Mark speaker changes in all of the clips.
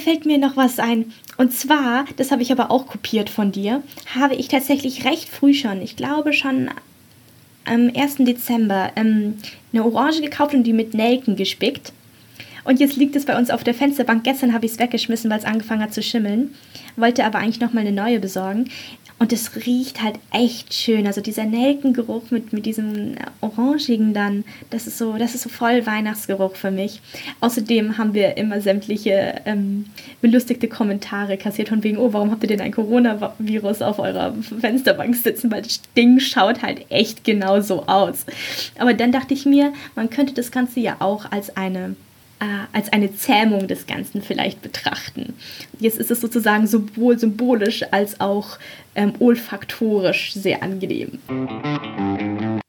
Speaker 1: fällt mir noch was ein. Und zwar, das habe ich aber auch kopiert von dir, habe ich tatsächlich recht früh schon, ich glaube schon am 1. Dezember, ähm, eine Orange gekauft und die mit Nelken gespickt. Und jetzt liegt es bei uns auf der Fensterbank. Gestern habe ich es weggeschmissen, weil es angefangen hat zu schimmeln. Wollte aber eigentlich nochmal eine neue besorgen. Und es riecht halt echt schön. Also dieser Nelkengeruch mit, mit diesem Orangigen dann, das ist so, das ist so voll Weihnachtsgeruch für mich. Außerdem haben wir immer sämtliche ähm, belustigte Kommentare kassiert von wegen, oh, warum habt ihr denn ein Coronavirus auf eurer Fensterbank sitzen? Weil das Ding schaut halt echt genau so aus. Aber dann dachte ich mir, man könnte das Ganze ja auch als eine als eine Zähmung des Ganzen vielleicht betrachten. Jetzt ist es sozusagen sowohl symbolisch als auch ähm, olfaktorisch sehr angenehm.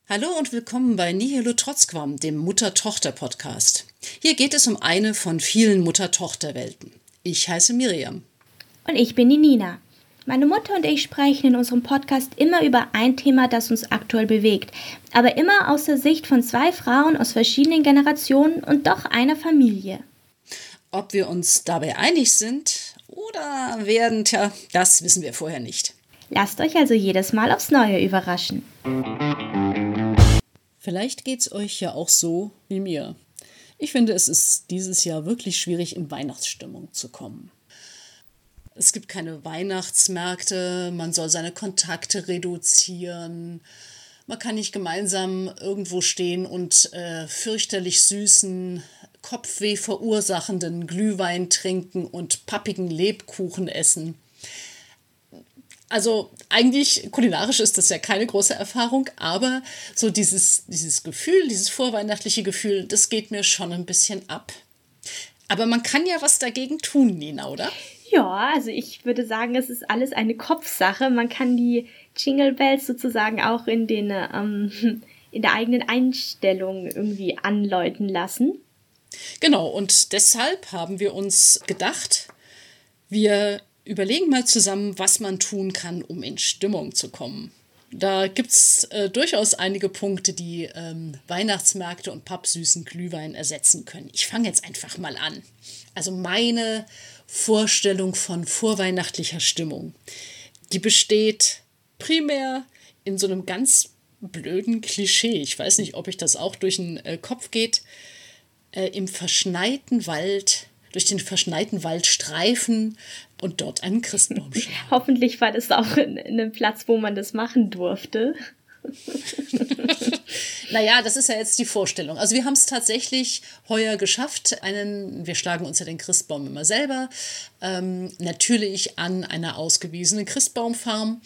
Speaker 2: Hallo und willkommen bei Nihilo Trotzquam, dem Mutter-Tochter-Podcast. Hier geht es um eine von vielen Mutter-Tochter-Welten. Ich heiße Miriam.
Speaker 1: Und ich bin die Nina. Meine Mutter und ich sprechen in unserem Podcast immer über ein Thema, das uns aktuell bewegt, aber immer aus der Sicht von zwei Frauen aus verschiedenen Generationen und doch einer Familie.
Speaker 2: Ob wir uns dabei einig sind oder werden, tja, das wissen wir vorher nicht.
Speaker 1: Lasst euch also jedes Mal aufs Neue überraschen.
Speaker 2: Vielleicht geht's euch ja auch so wie mir. Ich finde, es ist dieses Jahr wirklich schwierig, in Weihnachtsstimmung zu kommen. Es gibt keine Weihnachtsmärkte, man soll seine Kontakte reduzieren. Man kann nicht gemeinsam irgendwo stehen und äh, fürchterlich süßen, Kopfweh verursachenden Glühwein trinken und pappigen Lebkuchen essen. Also eigentlich kulinarisch ist das ja keine große Erfahrung, aber so dieses, dieses Gefühl, dieses vorweihnachtliche Gefühl, das geht mir schon ein bisschen ab. Aber man kann ja was dagegen tun, Nina, oder?
Speaker 1: Ja, also ich würde sagen, es ist alles eine Kopfsache. Man kann die Jingle Bells sozusagen auch in den ähm, in der eigenen Einstellung irgendwie anläuten lassen.
Speaker 2: Genau, und deshalb haben wir uns gedacht, wir überlegen mal zusammen, was man tun kann, um in Stimmung zu kommen. Da gibt es äh, durchaus einige Punkte, die ähm, Weihnachtsmärkte und pappsüßen Glühwein ersetzen können. Ich fange jetzt einfach mal an. Also meine Vorstellung von vorweihnachtlicher Stimmung. Die besteht primär in so einem ganz blöden Klischee. Ich weiß nicht, ob ich das auch durch den äh, Kopf geht. Äh, Im verschneiten Wald, durch den verschneiten Wald streifen und dort einen Christbaum schlagen.
Speaker 1: Hoffentlich war das auch in, in einem Platz, wo man das machen durfte.
Speaker 2: naja, das ist ja jetzt die Vorstellung. Also wir haben es tatsächlich heuer geschafft. Einen, wir schlagen uns ja den Christbaum immer selber. Ähm, natürlich an einer ausgewiesenen Christbaumfarm.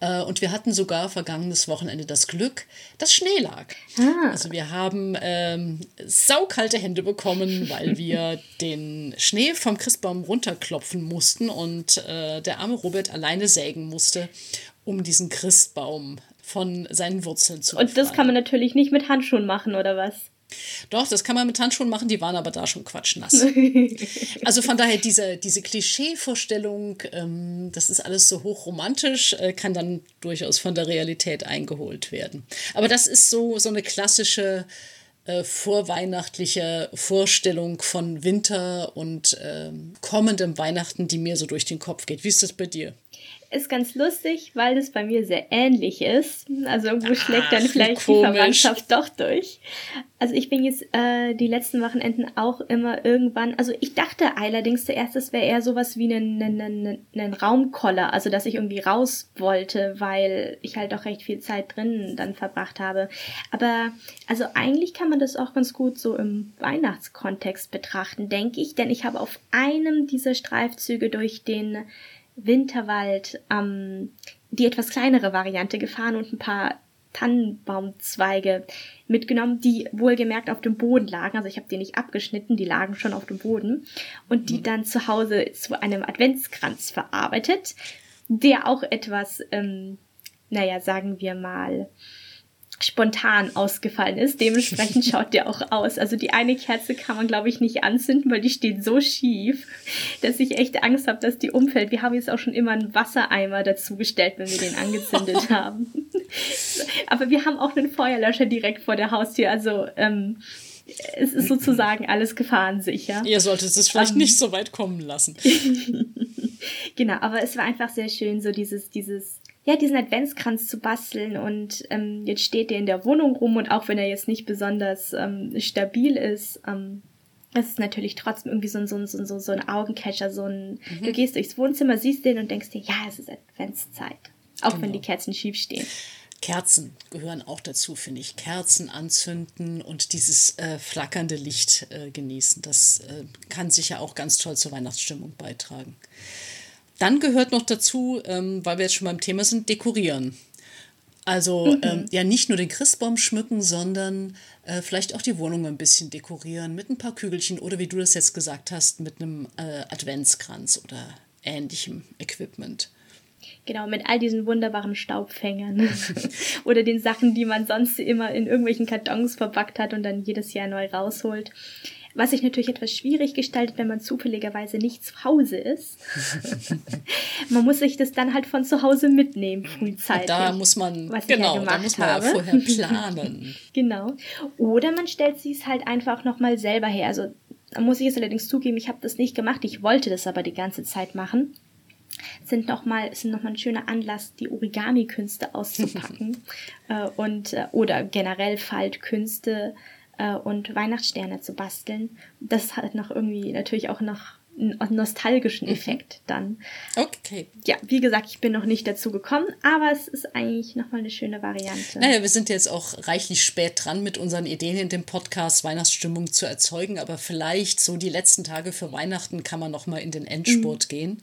Speaker 2: Äh, und wir hatten sogar vergangenes Wochenende das Glück, dass Schnee lag. Ah. Also wir haben ähm, saukalte Hände bekommen, weil wir den Schnee vom Christbaum runterklopfen mussten und äh, der arme Robert alleine sägen musste, um diesen Christbaum von seinen Wurzeln zu
Speaker 1: Und das kann man natürlich nicht mit Handschuhen machen, oder was?
Speaker 2: Doch, das kann man mit Handschuhen machen, die waren aber da schon quatschnass. also von daher, diese, diese Klischeevorstellung, ähm, das ist alles so hochromantisch, äh, kann dann durchaus von der Realität eingeholt werden. Aber das ist so, so eine klassische äh, vorweihnachtliche Vorstellung von Winter und äh, kommendem Weihnachten, die mir so durch den Kopf geht. Wie ist das bei dir?
Speaker 1: Ist ganz lustig, weil das bei mir sehr ähnlich ist. Also irgendwo schlägt dann vielleicht die Verwandtschaft doch durch. Also ich bin jetzt äh, die letzten Wochenenden auch immer irgendwann, also ich dachte allerdings zuerst, es wäre eher sowas wie ein, ein, ein, ein Raumkoller, also dass ich irgendwie raus wollte, weil ich halt auch recht viel Zeit drin dann verbracht habe. Aber also eigentlich kann man das auch ganz gut so im Weihnachtskontext betrachten, denke ich, denn ich habe auf einem dieser Streifzüge durch den Winterwald ähm, die etwas kleinere Variante gefahren und ein paar Tannenbaumzweige mitgenommen, die wohlgemerkt auf dem Boden lagen. Also ich habe die nicht abgeschnitten, die lagen schon auf dem Boden. Und die mhm. dann zu Hause zu einem Adventskranz verarbeitet, der auch etwas, ähm, naja, sagen wir mal, spontan ausgefallen ist. Dementsprechend schaut der auch aus. Also die eine Kerze kann man, glaube ich, nicht anzünden, weil die steht so schief, dass ich echt Angst habe, dass die umfällt. Wir haben jetzt auch schon immer einen Wassereimer dazugestellt, wenn wir den angezündet haben. Aber wir haben auch einen Feuerlöscher direkt vor der Haustür. Also ähm, es ist sozusagen alles gefahrensicher.
Speaker 2: Ihr solltet es vielleicht ähm. nicht so weit kommen lassen.
Speaker 1: genau, aber es war einfach sehr schön, so dieses, dieses, ja, diesen Adventskranz zu basteln und ähm, jetzt steht der in der Wohnung rum und auch wenn er jetzt nicht besonders ähm, stabil ist, ähm, es ist natürlich trotzdem irgendwie so ein, so ein, so ein, so ein Augencatcher, so ein, mhm. du gehst durchs Wohnzimmer, siehst den und denkst dir, ja, es ist Adventszeit. Auch genau. wenn die Kerzen schief stehen.
Speaker 2: Kerzen gehören auch dazu, finde ich. Kerzen anzünden und dieses äh, flackernde Licht äh, genießen. Das äh, kann sicher auch ganz toll zur Weihnachtsstimmung beitragen. Dann gehört noch dazu, ähm, weil wir jetzt schon beim Thema sind, dekorieren. Also mhm. ähm, ja nicht nur den Christbaum schmücken, sondern äh, vielleicht auch die Wohnung ein bisschen dekorieren mit ein paar Kügelchen oder wie du das jetzt gesagt hast, mit einem äh, Adventskranz oder ähnlichem Equipment.
Speaker 1: Genau, mit all diesen wunderbaren Staubfängern oder den Sachen, die man sonst immer in irgendwelchen Kartons verpackt hat und dann jedes Jahr neu rausholt. Was sich natürlich etwas schwierig gestaltet, wenn man zufälligerweise nicht zu Hause ist. man muss sich das dann halt von zu Hause mitnehmen, frühzeitig.
Speaker 2: Da muss man, genau, ja da muss man ja vorher planen.
Speaker 1: genau. Oder man stellt sich es halt einfach nochmal selber her. Also, da muss ich es allerdings zugeben, ich habe das nicht gemacht. Ich wollte das aber die ganze Zeit machen sind nochmal sind noch mal ein schöner Anlass, die Origami-Künste auszupacken äh, und äh, oder generell Faltkünste äh, und Weihnachtssterne zu basteln. Das hat noch irgendwie natürlich auch noch nostalgischen mhm. Effekt dann.
Speaker 2: Okay.
Speaker 1: Ja, wie gesagt, ich bin noch nicht dazu gekommen, aber es ist eigentlich nochmal eine schöne Variante.
Speaker 2: Naja, wir sind jetzt auch reichlich spät dran mit unseren Ideen in dem Podcast Weihnachtsstimmung zu erzeugen, aber vielleicht so die letzten Tage für Weihnachten kann man nochmal in den Endspurt mhm. gehen.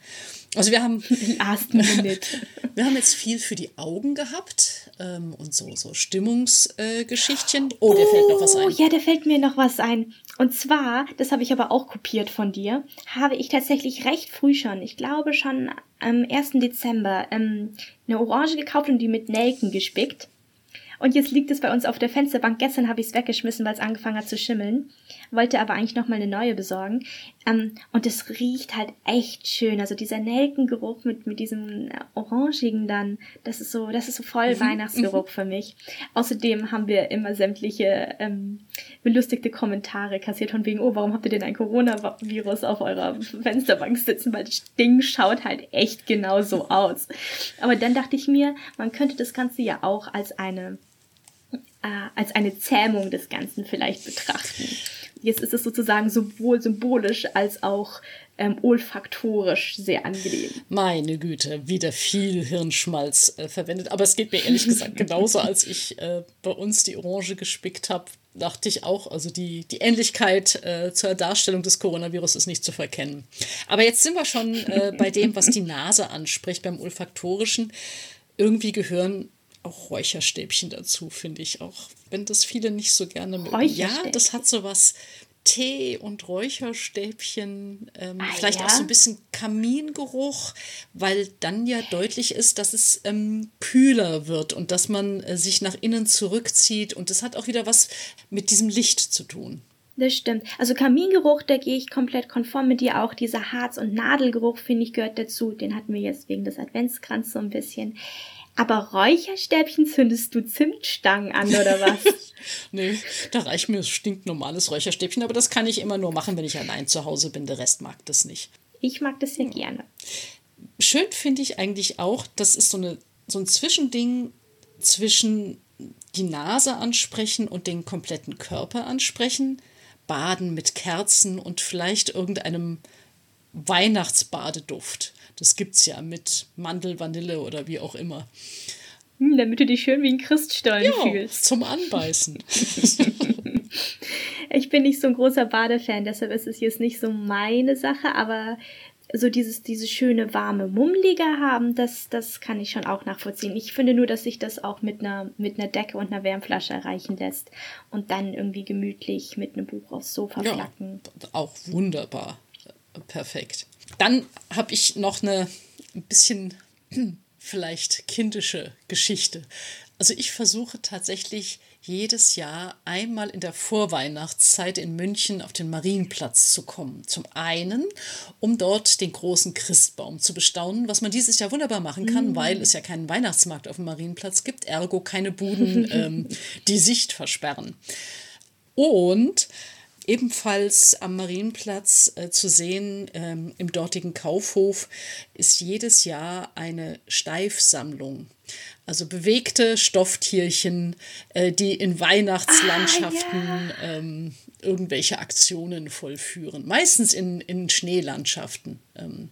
Speaker 2: Also wir haben, wir haben jetzt viel für die Augen gehabt ähm, und so, so Stimmungsgeschichtchen. Äh, oh, dir fällt noch was ein. Oh,
Speaker 1: ja, da fällt mir noch was ein. Und zwar, das habe ich aber auch kopiert von dir, habe ich tatsächlich recht früh schon, ich glaube schon am 1. Dezember, ähm, eine Orange gekauft und die mit Nelken gespickt. Und jetzt liegt es bei uns auf der Fensterbank. Gestern habe ich es weggeschmissen, weil es angefangen hat zu schimmeln. Wollte aber eigentlich nochmal eine neue besorgen. Ähm, und es riecht halt echt schön. Also dieser Nelkengeruch mit, mit diesem Orangigen dann, das ist so, das ist so voll mhm. Weihnachtsgeruch mhm. für mich. Außerdem haben wir immer sämtliche ähm, belustigte Kommentare kassiert von wegen, oh, warum habt ihr denn ein Coronavirus auf eurer Fensterbank sitzen? Weil das Ding schaut halt echt genau so aus. Aber dann dachte ich mir, man könnte das Ganze ja auch als eine äh, als eine Zähmung des Ganzen vielleicht betrachten. Jetzt ist es sozusagen sowohl symbolisch als auch ähm, olfaktorisch sehr angenehm.
Speaker 2: Meine Güte, wieder viel Hirnschmalz äh, verwendet. Aber es geht mir ehrlich gesagt genauso, als ich äh, bei uns die Orange gespickt habe, dachte ich auch, also die, die Ähnlichkeit äh, zur Darstellung des Coronavirus ist nicht zu verkennen. Aber jetzt sind wir schon äh, bei dem, was die Nase anspricht, beim olfaktorischen. Irgendwie gehören auch Räucherstäbchen dazu, finde ich auch. Wenn das viele nicht so gerne mögen. Ja, das hat so was Tee und Räucherstäbchen, ähm, ah, vielleicht ja? auch so ein bisschen Kamingeruch, weil dann ja deutlich ist, dass es ähm, kühler wird und dass man äh, sich nach innen zurückzieht. Und das hat auch wieder was mit diesem Licht zu tun.
Speaker 1: Das stimmt. Also Kamingeruch, da gehe ich komplett konform mit dir auch. Dieser Harz- und Nadelgeruch, finde ich, gehört dazu. Den hatten wir jetzt wegen des Adventskranz so ein bisschen. Aber Räucherstäbchen zündest du Zimtstangen an oder was?
Speaker 2: nee, da reicht mir stinknormales Räucherstäbchen, aber das kann ich immer nur machen, wenn ich allein zu Hause bin. Der Rest mag das nicht.
Speaker 1: Ich mag das sehr gerne.
Speaker 2: Schön finde ich eigentlich auch, das ist so, eine, so ein Zwischending zwischen die Nase ansprechen und den kompletten Körper ansprechen. Baden mit Kerzen und vielleicht irgendeinem Weihnachtsbadeduft. Das gibt's ja mit Mandel, Vanille oder wie auch immer.
Speaker 1: Hm, damit du dich schön wie ein Christstollen ja, fühlst.
Speaker 2: Zum Anbeißen.
Speaker 1: ich bin nicht so ein großer Badefan, deshalb ist es jetzt nicht so meine Sache, aber so dieses, diese schöne warme Mummlige haben, das, das kann ich schon auch nachvollziehen. Ich finde nur, dass sich das auch mit einer, mit einer Decke und einer Wärmflasche erreichen lässt und dann irgendwie gemütlich mit einem Buch aufs Sofa ja, flacken.
Speaker 2: Auch wunderbar. Perfekt. Dann habe ich noch eine ein bisschen vielleicht kindische Geschichte. Also ich versuche tatsächlich jedes Jahr einmal in der Vorweihnachtszeit in München auf den Marienplatz zu kommen. Zum einen, um dort den großen Christbaum zu bestaunen, was man dieses Jahr wunderbar machen kann, mhm. weil es ja keinen Weihnachtsmarkt auf dem Marienplatz gibt, ergo keine Buden, ähm, die Sicht versperren. Und ebenfalls am Marienplatz äh, zu sehen, ähm, im dortigen Kaufhof, ist jedes Jahr eine Steifsammlung. Also bewegte Stofftierchen, äh, die in Weihnachtslandschaften ah, ja. ähm, irgendwelche Aktionen vollführen. Meistens in, in Schneelandschaften. Ähm,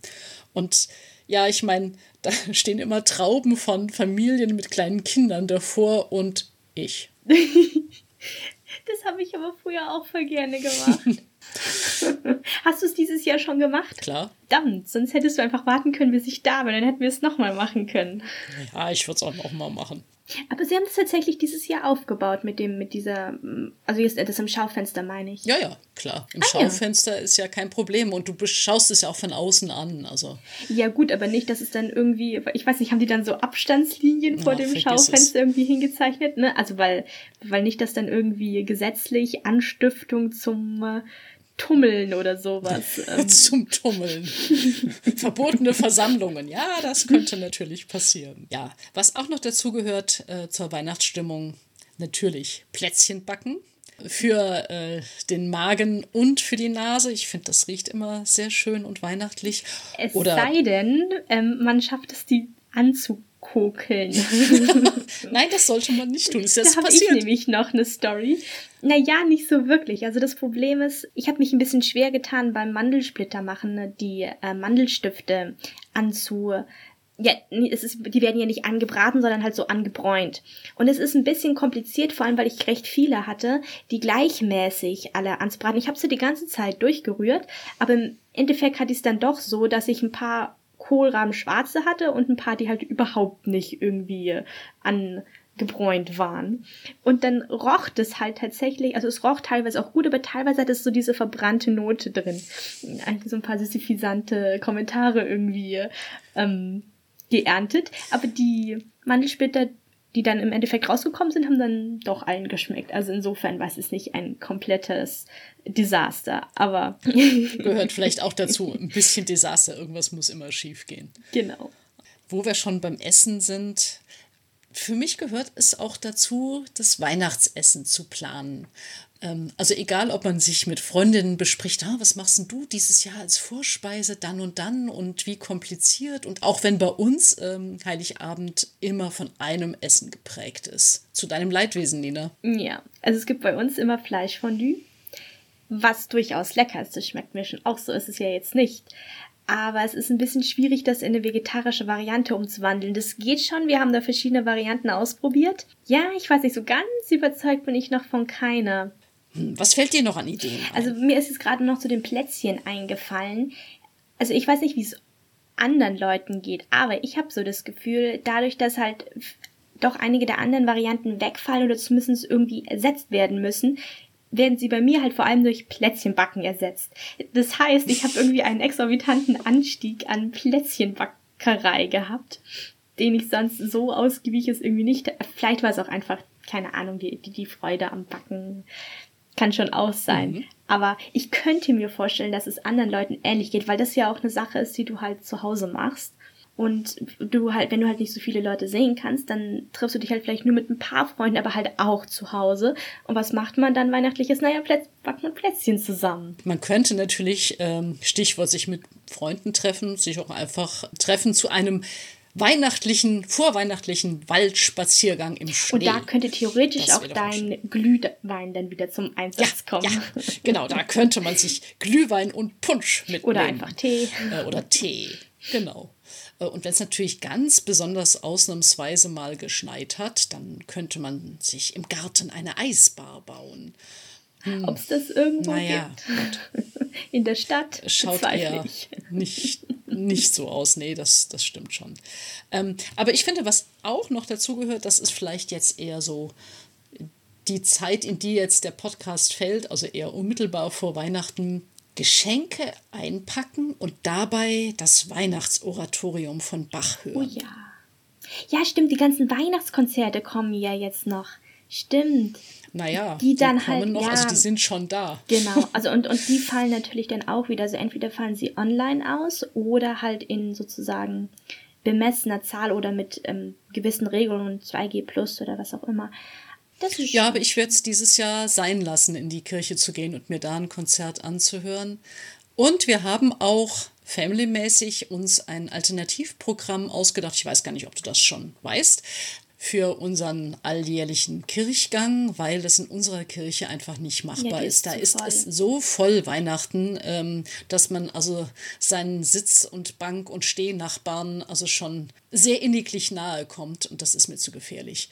Speaker 2: und ja, ich meine, da stehen immer Trauben von Familien mit kleinen Kindern davor und ich.
Speaker 1: Das habe ich aber früher auch voll gerne gemacht. Hast du es dieses Jahr schon gemacht?
Speaker 2: Klar.
Speaker 1: Verdammt, sonst hättest du einfach warten können, bis ich da bin, dann hätten wir es nochmal machen können.
Speaker 2: Ja, ich würde es auch nochmal machen.
Speaker 1: Aber sie haben es tatsächlich dieses Jahr aufgebaut mit dem, mit dieser, also jetzt das im Schaufenster meine ich.
Speaker 2: Ja, ja, klar. Im ah, Schaufenster ja. ist ja kein Problem und du schaust es ja auch von außen an. Also.
Speaker 1: Ja, gut, aber nicht, dass es dann irgendwie, ich weiß nicht, haben die dann so Abstandslinien vor ja, dem Schaufenster irgendwie hingezeichnet, ne? Also weil, weil nicht, dass dann irgendwie gesetzlich Anstiftung zum äh, Tummeln oder sowas.
Speaker 2: Ähm. Zum Tummeln. Verbotene Versammlungen. Ja, das könnte natürlich passieren. Ja, was auch noch dazu gehört äh, zur Weihnachtsstimmung, natürlich Plätzchen backen. Für äh, den Magen und für die Nase. Ich finde, das riecht immer sehr schön und weihnachtlich.
Speaker 1: Es oder sei denn, ähm, man schafft es, die anzugucken kokeln.
Speaker 2: Nein, das sollte man nicht tun. Ist das
Speaker 1: da habe ich nämlich noch eine Story. Naja, nicht so wirklich. Also das Problem ist, ich habe mich ein bisschen schwer getan beim Mandelsplitter machen, ne, die äh, Mandelstifte anzu ja, es ist, die werden ja nicht angebraten, sondern halt so angebräunt. Und es ist ein bisschen kompliziert, vor allem weil ich recht viele hatte, die gleichmäßig alle anzubraten. Ich habe sie die ganze Zeit durchgerührt, aber im Endeffekt hatte ich es dann doch so, dass ich ein paar Kohlrahmen schwarze hatte und ein paar, die halt überhaupt nicht irgendwie angebräunt waren. Und dann roch das halt tatsächlich, also es roch teilweise auch gut, aber teilweise hat es so diese verbrannte Note drin. Eigentlich so ein paar suffisante Kommentare irgendwie ähm, geerntet. Aber die Mandelsplitter, die dann im Endeffekt rausgekommen sind, haben dann doch allen geschmeckt. Also insofern war es nicht ein komplettes Desaster, aber.
Speaker 2: Gehört vielleicht auch dazu, ein bisschen Desaster. Irgendwas muss immer schief gehen.
Speaker 1: Genau.
Speaker 2: Wo wir schon beim Essen sind, für mich gehört es auch dazu, das Weihnachtsessen zu planen. Ähm, also egal, ob man sich mit Freundinnen bespricht, ah, was machst denn du dieses Jahr als Vorspeise, dann und dann und wie kompliziert. Und auch wenn bei uns ähm, Heiligabend immer von einem Essen geprägt ist. Zu deinem Leidwesen, Nina.
Speaker 1: Ja, also es gibt bei uns immer Fleischfondue, was durchaus lecker ist. Das schmeckt mir schon auch so, ist es ja jetzt nicht. Aber es ist ein bisschen schwierig, das in eine vegetarische Variante umzuwandeln. Das geht schon, wir haben da verschiedene Varianten ausprobiert. Ja, ich weiß nicht, so ganz überzeugt bin ich noch von keiner.
Speaker 2: Was fällt dir noch an Ideen?
Speaker 1: Ein? Also mir ist jetzt gerade noch zu den Plätzchen eingefallen. Also ich weiß nicht, wie es anderen Leuten geht, aber ich habe so das Gefühl, dadurch, dass halt doch einige der anderen Varianten wegfallen oder zumindest irgendwie ersetzt werden müssen, werden sie bei mir halt vor allem durch Plätzchenbacken ersetzt. Das heißt, ich habe irgendwie einen exorbitanten Anstieg an Plätzchenbackerei gehabt, den ich sonst so ausgiebig ist irgendwie nicht. Vielleicht war es auch einfach, keine Ahnung, die, die, die Freude am Backen kann schon aus sein. Mhm. Aber ich könnte mir vorstellen, dass es anderen Leuten ähnlich geht, weil das ja auch eine Sache ist, die du halt zu Hause machst. Und du halt, wenn du halt nicht so viele Leute sehen kannst, dann triffst du dich halt vielleicht nur mit ein paar Freunden, aber halt auch zu Hause. Und was macht man dann weihnachtliches? Naja, Plätz, backt man Plätzchen zusammen.
Speaker 2: Man könnte natürlich, ähm, Stichwort sich mit Freunden treffen, sich auch einfach treffen zu einem weihnachtlichen, vorweihnachtlichen Waldspaziergang im Schnee.
Speaker 1: Und da könnte theoretisch auch dein Glühwein dann wieder zum Einsatz ja, kommen.
Speaker 2: Ja, genau, da könnte man sich Glühwein und Punsch mitnehmen.
Speaker 1: Oder einfach Tee.
Speaker 2: Äh, oder Tee, genau. Äh, und wenn es natürlich ganz besonders ausnahmsweise mal geschneit hat, dann könnte man sich im Garten eine Eisbar bauen.
Speaker 1: Hm. Ob es das irgendwo naja, gibt. In der Stadt.
Speaker 2: Schaut eher nicht, nicht so aus. Nee, das, das stimmt schon. Ähm, aber ich finde, was auch noch dazu gehört, das ist vielleicht jetzt eher so die Zeit, in die jetzt der Podcast fällt, also eher unmittelbar vor Weihnachten, Geschenke einpacken und dabei das Weihnachtsoratorium von Bach hören.
Speaker 1: Oh ja. Ja, stimmt, die ganzen Weihnachtskonzerte kommen ja jetzt noch. Stimmt.
Speaker 2: Naja, die dann die halt, noch, ja, also die sind schon da.
Speaker 1: Genau, also und, und die fallen natürlich dann auch wieder, also entweder fallen sie online aus oder halt in sozusagen bemessener Zahl oder mit ähm, gewissen Regelungen, 2G plus oder was auch immer.
Speaker 2: Ja, aber ich werde es dieses Jahr sein lassen, in die Kirche zu gehen und mir da ein Konzert anzuhören. Und wir haben auch familymäßig uns ein Alternativprogramm ausgedacht. Ich weiß gar nicht, ob du das schon weißt für unseren alljährlichen Kirchgang, weil das in unserer Kirche einfach nicht machbar ja, ist. Da ist voll. es so voll Weihnachten, ähm, dass man also seinen Sitz- und Bank- und Stehnachbarn also schon sehr inniglich nahe kommt und das ist mir zu gefährlich.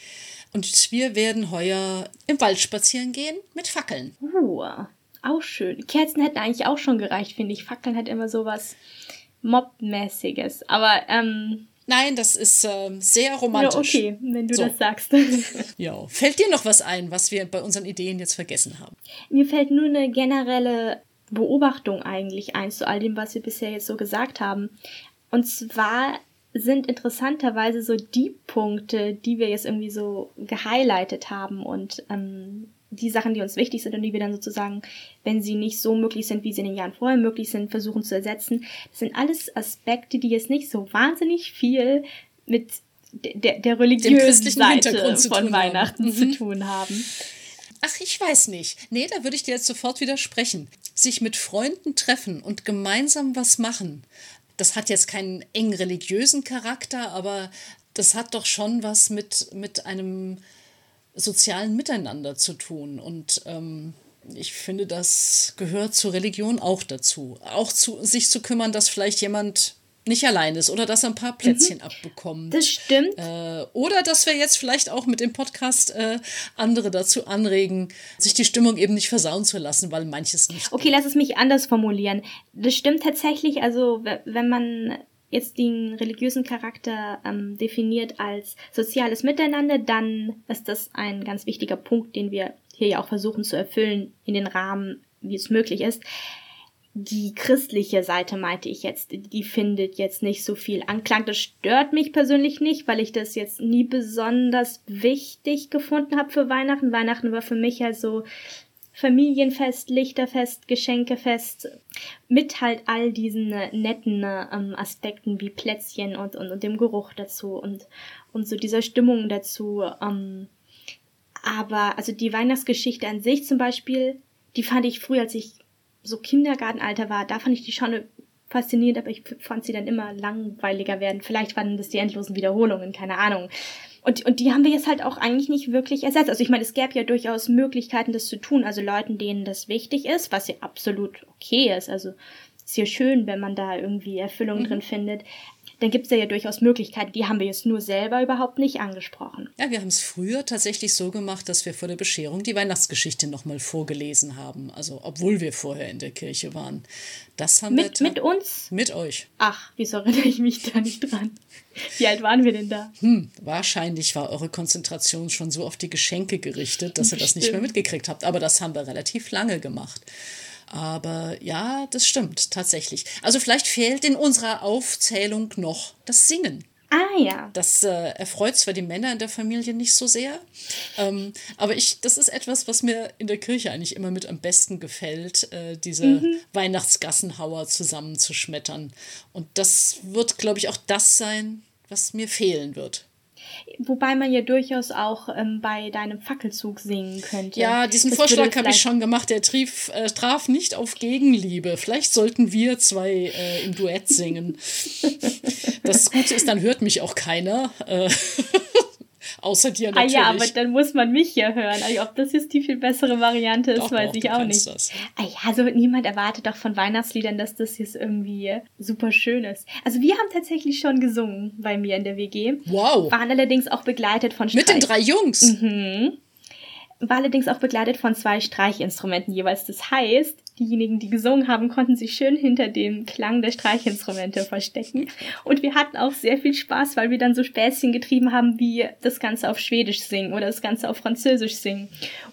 Speaker 2: Und wir werden heuer im Wald spazieren gehen mit Fackeln.
Speaker 1: Uh, auch schön. Kerzen hätten eigentlich auch schon gereicht, finde ich. Fackeln hat immer so was Mob-mäßiges. Aber ähm,
Speaker 2: Nein, das ist äh, sehr romantisch.
Speaker 1: Ja, okay, wenn du so. das sagst.
Speaker 2: ja. Fällt dir noch was ein, was wir bei unseren Ideen jetzt vergessen haben?
Speaker 1: Mir fällt nur eine generelle Beobachtung eigentlich ein zu all dem, was wir bisher jetzt so gesagt haben. Und zwar sind interessanterweise so die Punkte, die wir jetzt irgendwie so gehighlightet haben und ähm, die Sachen, die uns wichtig sind und die wir dann sozusagen, wenn sie nicht so möglich sind, wie sie in den Jahren vorher möglich sind, versuchen zu ersetzen. Das sind alles Aspekte, die jetzt nicht so wahnsinnig viel mit der, der religiösen Seite von Weihnachten mhm. zu tun haben.
Speaker 2: Ach, ich weiß nicht. Nee, da würde ich dir jetzt sofort widersprechen. Sich mit Freunden treffen und gemeinsam was machen. Das hat jetzt keinen eng religiösen Charakter, aber das hat doch schon was mit, mit einem sozialen Miteinander zu tun. Und ähm, ich finde, das gehört zur Religion auch dazu. Auch zu sich zu kümmern, dass vielleicht jemand nicht allein ist oder dass er ein paar Plätzchen mhm. abbekommt.
Speaker 1: Das stimmt.
Speaker 2: Äh, oder dass wir jetzt vielleicht auch mit dem Podcast äh, andere dazu anregen, sich die Stimmung eben nicht versauen zu lassen, weil manches nicht.
Speaker 1: Okay, lass es mich anders formulieren. Das stimmt tatsächlich. Also, wenn man jetzt den religiösen Charakter ähm, definiert als soziales Miteinander, dann ist das ein ganz wichtiger Punkt, den wir hier ja auch versuchen zu erfüllen in den Rahmen, wie es möglich ist. Die christliche Seite meinte ich jetzt, die findet jetzt nicht so viel Anklang. Das stört mich persönlich nicht, weil ich das jetzt nie besonders wichtig gefunden habe für Weihnachten. Weihnachten war für mich also Familienfest, Lichterfest, Geschenkefest mit halt all diesen äh, netten ähm, Aspekten wie Plätzchen und, und, und dem Geruch dazu und, und so dieser Stimmung dazu. Ähm, aber also die Weihnachtsgeschichte an sich zum Beispiel, die fand ich früher, als ich so Kindergartenalter war, da fand ich die schon faszinierend, aber ich fand sie dann immer langweiliger werden. Vielleicht waren das die endlosen Wiederholungen, keine Ahnung. Und, und die haben wir jetzt halt auch eigentlich nicht wirklich ersetzt. Also ich meine, es gäbe ja durchaus Möglichkeiten, das zu tun. Also Leuten, denen das wichtig ist, was ja absolut okay ist. Also ist ja schön, wenn man da irgendwie Erfüllung mhm. drin findet dann gibt es ja, ja durchaus Möglichkeiten, die haben wir jetzt nur selber überhaupt nicht angesprochen.
Speaker 2: Ja, wir haben es früher tatsächlich so gemacht, dass wir vor der Bescherung die Weihnachtsgeschichte nochmal vorgelesen haben. Also, obwohl wir vorher in der Kirche waren. Das haben
Speaker 1: mit, wir. Mit uns?
Speaker 2: Mit euch.
Speaker 1: Ach, wieso erinnere ich mich da nicht dran? Wie alt waren wir denn da?
Speaker 2: Hm, wahrscheinlich war eure Konzentration schon so auf die Geschenke gerichtet, dass ihr das nicht mehr mitgekriegt habt. Aber das haben wir relativ lange gemacht. Aber ja, das stimmt tatsächlich. Also vielleicht fehlt in unserer Aufzählung noch das Singen.
Speaker 1: Ah ja.
Speaker 2: Das äh, erfreut zwar die Männer in der Familie nicht so sehr, ähm, aber ich, das ist etwas, was mir in der Kirche eigentlich immer mit am besten gefällt, äh, diese mhm. Weihnachtsgassenhauer zusammenzuschmettern. Und das wird, glaube ich, auch das sein, was mir fehlen wird.
Speaker 1: Wobei man ja durchaus auch ähm, bei deinem Fackelzug singen könnte.
Speaker 2: Ja, diesen das Vorschlag habe ich schon gemacht. Der trief, äh, traf nicht auf Gegenliebe. Vielleicht sollten wir zwei äh, im Duett singen. das Gute ist, dann hört mich auch keiner. Äh, Außer dir natürlich.
Speaker 1: Ah ja, aber dann muss man mich ja hören. Also, ob das jetzt die viel bessere Variante ist, doch, weiß doch, ich auch nicht. Das. Ah ja, also niemand erwartet doch von Weihnachtsliedern, dass das jetzt irgendwie super schön ist. Also wir haben tatsächlich schon gesungen bei mir in der WG.
Speaker 2: Wow.
Speaker 1: Waren allerdings auch begleitet von
Speaker 2: Streich. Mit den drei Jungs?
Speaker 1: Mhm war allerdings auch begleitet von zwei Streichinstrumenten jeweils. Das heißt, diejenigen, die gesungen haben, konnten sich schön hinter dem Klang der Streichinstrumente verstecken. Und wir hatten auch sehr viel Spaß, weil wir dann so Späßchen getrieben haben, wie das Ganze auf Schwedisch singen oder das Ganze auf Französisch singen.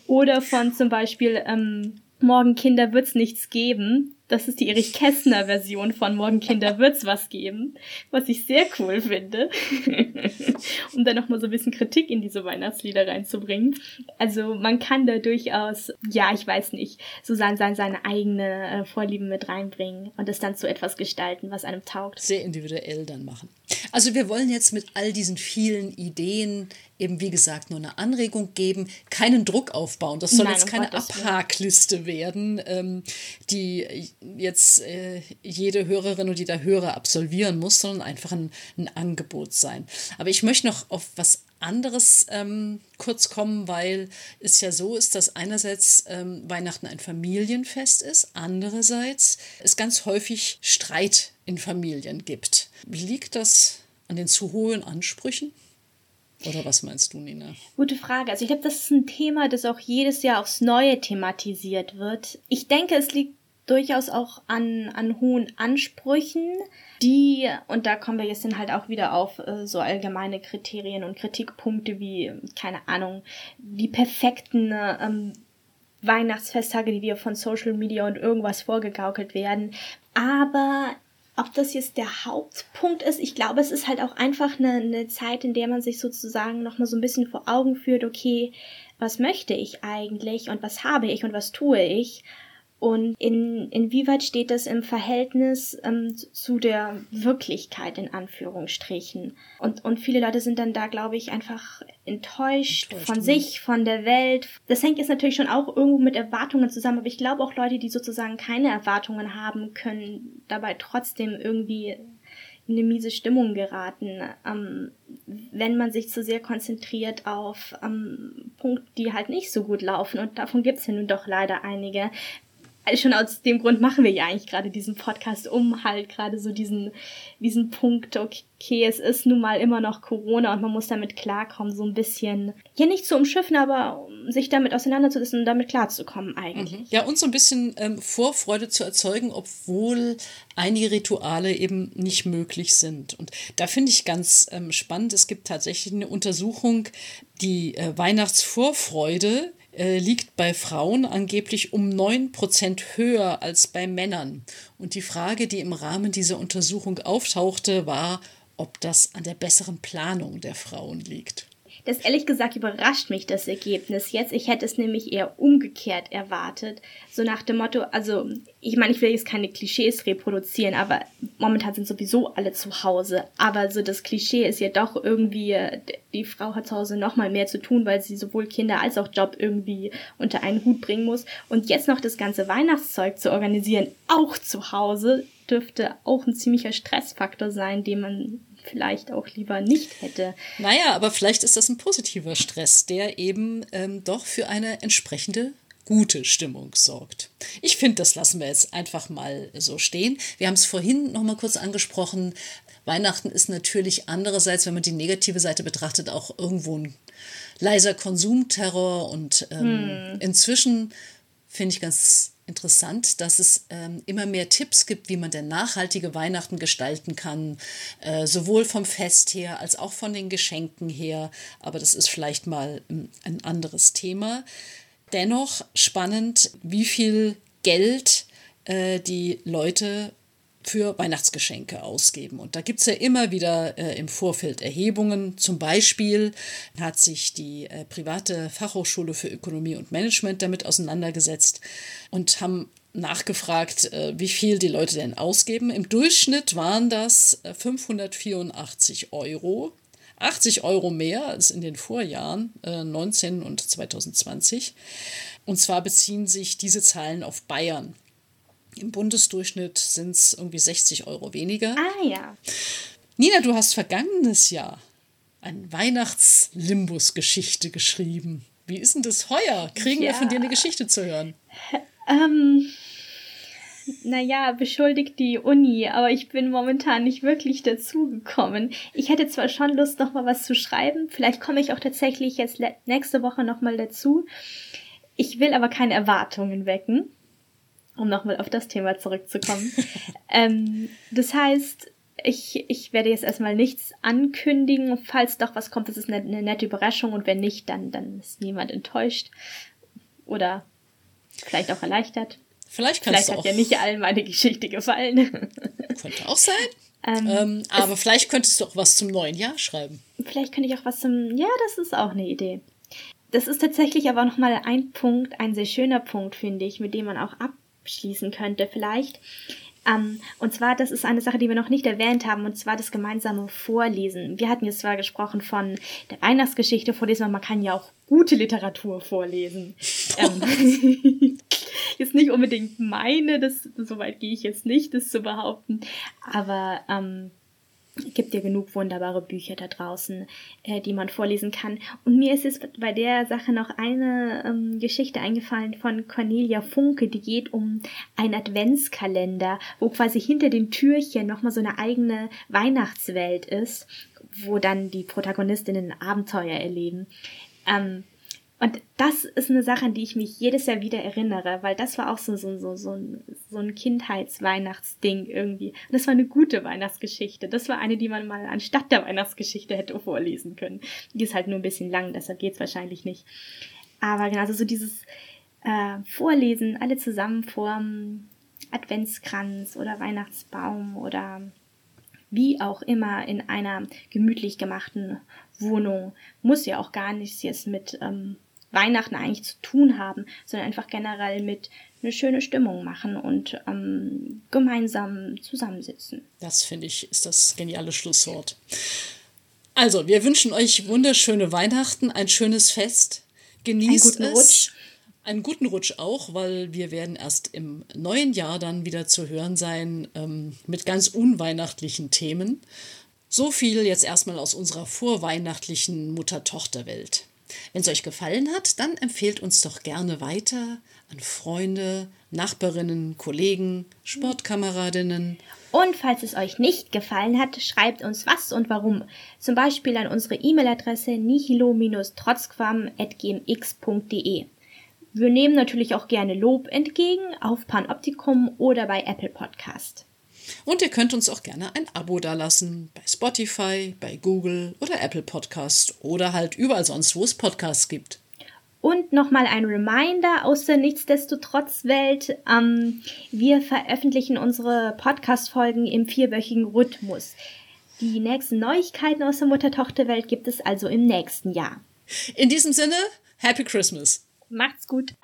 Speaker 1: Oder von zum Beispiel ähm, Morgen Kinder wird's nichts geben dass es die Erich Kästner Version von Morgen Kinder wird's was geben, was ich sehr cool finde, um dann nochmal so ein bisschen Kritik in diese Weihnachtslieder reinzubringen. Also man kann da durchaus, ja, ich weiß nicht, so sein, sein seine eigene äh, Vorlieben mit reinbringen und es dann zu etwas gestalten, was einem taugt.
Speaker 2: Sehr individuell dann machen. Also wir wollen jetzt mit all diesen vielen Ideen eben, wie gesagt, nur eine Anregung geben, keinen Druck aufbauen. Das soll Nein, jetzt keine Abhakliste werden, ähm, die jetzt äh, jede Hörerin und jeder Hörer absolvieren muss, sondern einfach ein, ein Angebot sein. Aber ich möchte noch auf was anderes ähm, kurz kommen, weil es ja so ist, dass einerseits ähm, Weihnachten ein Familienfest ist, andererseits es ganz häufig Streit in Familien gibt. Liegt das an den zu hohen Ansprüchen? Oder was meinst du, Nina?
Speaker 1: Gute Frage. Also ich glaube, das ist ein Thema, das auch jedes Jahr aufs Neue thematisiert wird. Ich denke, es liegt durchaus auch an, an hohen Ansprüchen, die, und da kommen wir jetzt dann halt auch wieder auf äh, so allgemeine Kriterien und Kritikpunkte wie, keine Ahnung, die perfekten ähm, Weihnachtsfesttage, die wir von Social Media und irgendwas vorgegaukelt werden. Aber ob das jetzt der Hauptpunkt ist, ich glaube, es ist halt auch einfach eine, eine Zeit, in der man sich sozusagen nochmal so ein bisschen vor Augen führt, okay, was möchte ich eigentlich und was habe ich und was tue ich und in, inwieweit steht das im Verhältnis ähm, zu der Wirklichkeit in Anführungsstrichen? Und, und viele Leute sind dann da, glaube ich, einfach enttäuscht, enttäuscht von sich, von der Welt. Das hängt jetzt natürlich schon auch irgendwo mit Erwartungen zusammen, aber ich glaube auch Leute, die sozusagen keine Erwartungen haben, können dabei trotzdem irgendwie in eine miese Stimmung geraten, ähm, wenn man sich zu sehr konzentriert auf ähm, Punkte, die halt nicht so gut laufen. Und davon gibt es ja nun doch leider einige also schon aus dem Grund machen wir ja eigentlich gerade diesen Podcast, um halt gerade so diesen, diesen Punkt, okay, es ist nun mal immer noch Corona und man muss damit klarkommen, so ein bisschen, ja nicht zu umschiffen, aber um sich damit auseinanderzusetzen und damit klarzukommen eigentlich. Mhm.
Speaker 2: Ja, und so ein bisschen ähm, Vorfreude zu erzeugen, obwohl einige Rituale eben nicht möglich sind. Und da finde ich ganz ähm, spannend, es gibt tatsächlich eine Untersuchung, die äh, Weihnachtsvorfreude äh, liegt bei Frauen angeblich um 9% höher als bei Männern. Und die Frage, die im Rahmen dieser Untersuchung auftauchte, war, ob das an der besseren Planung der Frauen liegt.
Speaker 1: Das ehrlich gesagt überrascht mich das Ergebnis jetzt. Ich hätte es nämlich eher umgekehrt erwartet. So nach dem Motto, also ich meine, ich will jetzt keine Klischees reproduzieren, aber momentan sind sowieso alle zu Hause. Aber so das Klischee ist ja doch irgendwie, die Frau hat zu Hause nochmal mehr zu tun, weil sie sowohl Kinder als auch Job irgendwie unter einen Hut bringen muss. Und jetzt noch das ganze Weihnachtszeug zu organisieren, auch zu Hause, dürfte auch ein ziemlicher Stressfaktor sein, den man vielleicht auch lieber nicht hätte.
Speaker 2: Naja, aber vielleicht ist das ein positiver Stress, der eben ähm, doch für eine entsprechende gute Stimmung sorgt. Ich finde, das lassen wir jetzt einfach mal so stehen. Wir haben es vorhin noch mal kurz angesprochen. Weihnachten ist natürlich andererseits, wenn man die negative Seite betrachtet, auch irgendwo ein leiser Konsumterror und ähm, hm. inzwischen finde ich ganz interessant, dass es ähm, immer mehr Tipps gibt, wie man denn nachhaltige Weihnachten gestalten kann, äh, sowohl vom Fest her als auch von den Geschenken her. Aber das ist vielleicht mal ähm, ein anderes Thema. Dennoch spannend, wie viel Geld äh, die Leute für Weihnachtsgeschenke ausgeben. Und da gibt es ja immer wieder äh, im Vorfeld Erhebungen. Zum Beispiel hat sich die äh, private Fachhochschule für Ökonomie und Management damit auseinandergesetzt und haben nachgefragt, äh, wie viel die Leute denn ausgeben. Im Durchschnitt waren das 584 äh, Euro. 80 Euro mehr als in den Vorjahren, äh, 19 und 2020. Und zwar beziehen sich diese Zahlen auf Bayern. Im Bundesdurchschnitt sind es irgendwie 60 Euro weniger.
Speaker 1: Ah ja.
Speaker 2: Nina, du hast vergangenes Jahr eine Weihnachtslimbus-Geschichte geschrieben. Wie ist denn das heuer? Kriegen ja. wir von dir eine Geschichte zu hören?
Speaker 1: Ähm, naja, beschuldigt die Uni, aber ich bin momentan nicht wirklich dazu gekommen. Ich hätte zwar schon Lust, noch mal was zu schreiben. Vielleicht komme ich auch tatsächlich jetzt nächste Woche noch mal dazu. Ich will aber keine Erwartungen wecken um nochmal auf das Thema zurückzukommen. ähm, das heißt, ich, ich werde jetzt erstmal nichts ankündigen. Falls doch was kommt, das ist eine, eine nette Überraschung und wenn nicht, dann, dann ist niemand enttäuscht oder vielleicht auch erleichtert.
Speaker 2: Vielleicht
Speaker 1: vielleicht hat ja nicht allen meine Geschichte gefallen.
Speaker 2: Könnte auch sein. Ähm, ähm, aber vielleicht könntest du auch was zum neuen Jahr schreiben.
Speaker 1: Vielleicht könnte ich auch was zum. Ja, das ist auch eine Idee. Das ist tatsächlich aber nochmal ein Punkt, ein sehr schöner Punkt, finde ich, mit dem man auch abschließen könnte, vielleicht. Ähm, und zwar, das ist eine Sache, die wir noch nicht erwähnt haben, und zwar das gemeinsame Vorlesen. Wir hatten jetzt zwar gesprochen von der Weihnachtsgeschichte vorlesen, aber man kann ja auch gute Literatur vorlesen. ähm, jetzt nicht unbedingt meine, das, soweit gehe ich jetzt nicht, das zu behaupten, aber ähm, gibt ja genug wunderbare Bücher da draußen, äh, die man vorlesen kann. Und mir ist es bei der Sache noch eine ähm, Geschichte eingefallen von Cornelia Funke, die geht um einen Adventskalender, wo quasi hinter den Türchen nochmal so eine eigene Weihnachtswelt ist, wo dann die Protagonistinnen Abenteuer erleben. Ähm, und das ist eine Sache, an die ich mich jedes Jahr wieder erinnere, weil das war auch so, so, so, so ein, so ein Kindheitsweihnachtsding irgendwie. Und das war eine gute Weihnachtsgeschichte. Das war eine, die man mal anstatt der Weihnachtsgeschichte hätte vorlesen können. Die ist halt nur ein bisschen lang, deshalb geht's wahrscheinlich nicht. Aber genau, also so dieses äh, Vorlesen, alle zusammen vorm Adventskranz oder Weihnachtsbaum oder wie auch immer in einer gemütlich gemachten Wohnung. Muss ja auch gar nichts jetzt mit ähm, Weihnachten eigentlich zu tun haben, sondern einfach generell mit eine schöne Stimmung machen und ähm, gemeinsam zusammensitzen.
Speaker 2: Das finde ich ist das geniale Schlusswort. Also, wir wünschen euch wunderschöne Weihnachten, ein schönes Fest. Genießt einen es. Rutsch. Einen guten Rutsch auch, weil wir werden erst im neuen Jahr dann wieder zu hören sein ähm, mit ganz unweihnachtlichen Themen. So viel jetzt erstmal aus unserer vorweihnachtlichen Mutter-Tochter-Welt. Wenn es euch gefallen hat, dann empfehlt uns doch gerne weiter an Freunde, Nachbarinnen, Kollegen, Sportkameradinnen.
Speaker 1: Und falls es euch nicht gefallen hat, schreibt uns was und warum. Zum Beispiel an unsere E-Mail-Adresse nihilo-trotzquam.gmx.de. Wir nehmen natürlich auch gerne Lob entgegen auf Panoptikum oder bei Apple Podcast.
Speaker 2: Und ihr könnt uns auch gerne ein Abo dalassen bei Spotify, bei Google oder Apple Podcast oder halt überall sonst, wo es Podcasts gibt.
Speaker 1: Und nochmal ein Reminder aus der Nichtsdestotrotz-Welt. Ähm, wir veröffentlichen unsere Podcast-Folgen im vierwöchigen Rhythmus. Die nächsten Neuigkeiten aus der Mutter-Tochter-Welt gibt es also im nächsten Jahr.
Speaker 2: In diesem Sinne, Happy Christmas.
Speaker 1: Macht's gut.